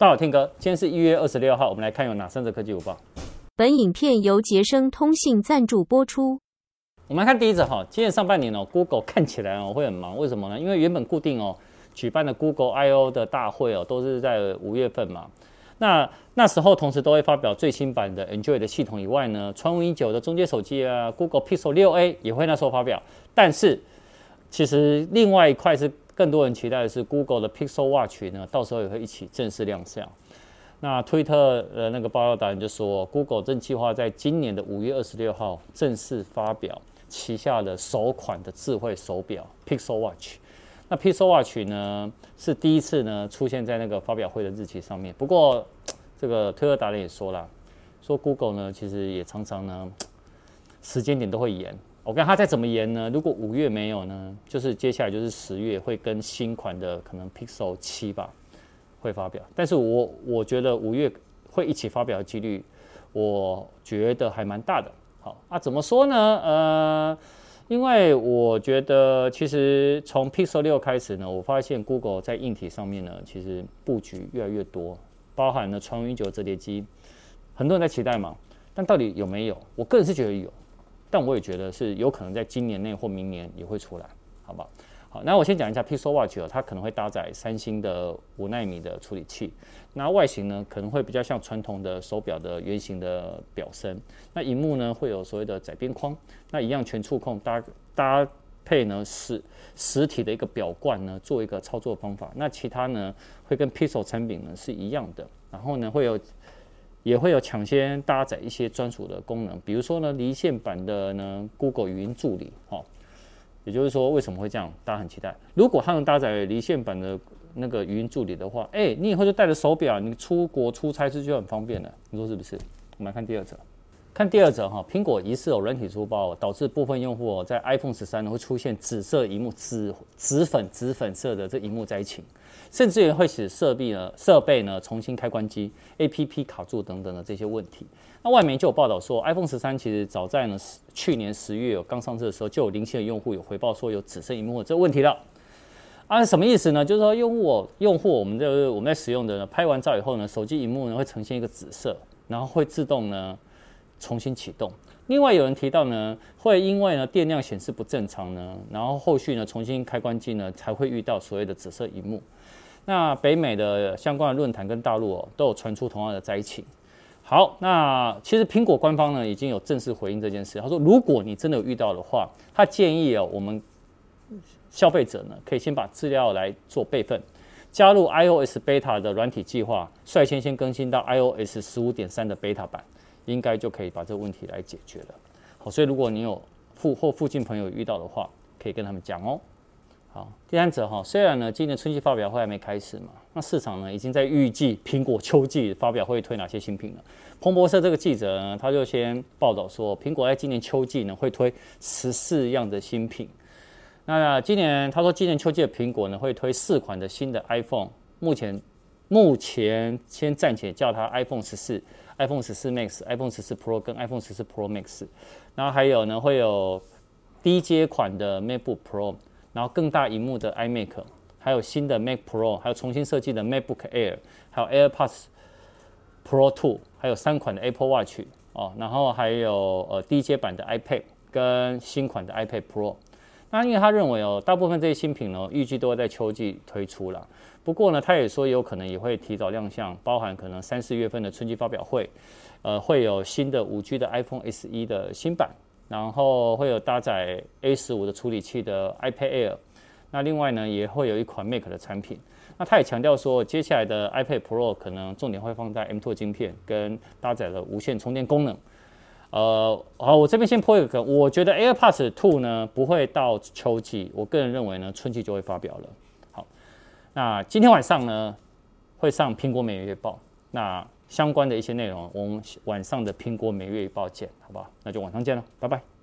大家好，天哥，今天是一月二十六号，我们来看有哪三则科技午报。本影片由杰生通信赞助播出。我们来看第一则哈，今年上半年哦，Google 看起来哦会很忙，为什么呢？因为原本固定哦举办的 Google I/O 的大会哦都是在五月份嘛，那那时候同时都会发表最新版的 Android 的系统以外呢，传闻已久的中阶手机啊，Google Pixel 六 A 也会那时候发表，但是其实另外一块是。更多人期待的是 Google 的 Pixel Watch 呢，到时候也会一起正式亮相。那推特的那个报道达人就说，Google 正计划在今年的五月二十六号正式发表旗下的首款的智慧手表 Pixel Watch。那 Pixel Watch 呢是第一次呢出现在那个发表会的日期上面。不过这个推特达人也说了，说 Google 呢其实也常常呢时间点都会延。我看它再怎么延呢？如果五月没有呢，就是接下来就是十月会跟新款的可能 Pixel 七吧会发表。但是我我觉得五月会一起发表的几率，我觉得还蛮大的。好啊，怎么说呢？呃，因为我觉得其实从 Pixel 六开始呢，我发现 Google 在硬体上面呢，其实布局越来越多，包含了创云九折叠机，很多人在期待嘛。但到底有没有？我个人是觉得有。但我也觉得是有可能在今年内或明年也会出来，好不好？好，那我先讲一下 Pixel Watch 哦，它可能会搭载三星的五纳米的处理器，那外形呢可能会比较像传统的手表的圆形的表身，那荧幕呢会有所谓的窄边框，那一样全触控搭搭配呢是实体的一个表冠呢做一个操作方法，那其他呢会跟 Pixel 产品呢是一样的，然后呢会有。也会有抢先搭载一些专属的功能，比如说呢，离线版的呢，Google 语音助理，哈，也就是说，为什么会这样？大家很期待。如果它能搭载离线版的那个语音助理的话，哎，你以后就带着手表，你出国出差是就很方便了，你说是不是？我们来看第二则，看第二则哈，苹果疑似有软体出包，导致部分用户在 iPhone 十三呢会出现紫色荧幕、紫紫粉紫粉色的这荧幕灾情。甚至于会使设备呢设备呢重新开关机，APP 卡住等等的这些问题。那外媒就有报道说，iPhone 十三其实早在呢去年十月有刚上市的时候，就有零星的用户有回报说有紫色荧幕这个问题了。啊，什么意思呢？就是说用户用户我们的我们在使用的呢，拍完照以后呢，手机荧幕呢会呈现一个紫色，然后会自动呢重新启动。另外有人提到呢，会因为呢电量显示不正常呢，然后后续呢重新开关机呢才会遇到所谓的紫色萤幕。那北美的相关的论坛跟大陆哦，都有传出同样的灾情。好，那其实苹果官方呢已经有正式回应这件事。他说，如果你真的有遇到的话，他建议哦，我们消费者呢可以先把资料来做备份，加入 iOS beta 的软体计划，率先先更新到 iOS 十五点三的 beta 版，应该就可以把这个问题来解决了。好，所以如果你有附或附近朋友遇到的话，可以跟他们讲哦。好，第三则哈，虽然呢今年春季发表会还没开始嘛，那市场呢已经在预计苹果秋季发表会推哪些新品了。彭博社这个记者呢，他就先报道说，苹果在今年秋季呢会推十四样的新品。那今年他说，今年秋季的苹果呢会推四款的新的 iPhone，目前目前先暂且叫它 iPhone 十四、iPhone 十四 Max、iPhone 十四 Pro 跟 iPhone 十四 Pro Max，然后还有呢会有低阶款的 MacBook Pro。然后更大荧幕的 iMac，还有新的 Mac Pro，还有重新设计的 MacBook Air，还有 AirPods Pro 2，还有三款的 Apple Watch 哦，然后还有呃低阶版的 iPad 跟新款的 iPad Pro。那因为他认为哦，大部分这些新品呢，预计都会在秋季推出了。不过呢，他也说有可能也会提早亮相，包含可能三四月份的春季发表会，呃，会有新的五 G 的 iPhone SE 的新版。然后会有搭载 A 十五的处理器的 iPad Air，那另外呢也会有一款 Mac 的产品。那他也强调说，接下来的 iPad Pro 可能重点会放在 M2 晶片跟搭载了无线充电功能。呃，好，我这边先破一个，我觉得 AirPods 2呢不会到秋季，我个人认为呢春季就会发表了。好，那今天晚上呢会上苹果每月报，那。相关的一些内容，我们晚上的苹果每月报见，好不好？那就晚上见了，拜拜。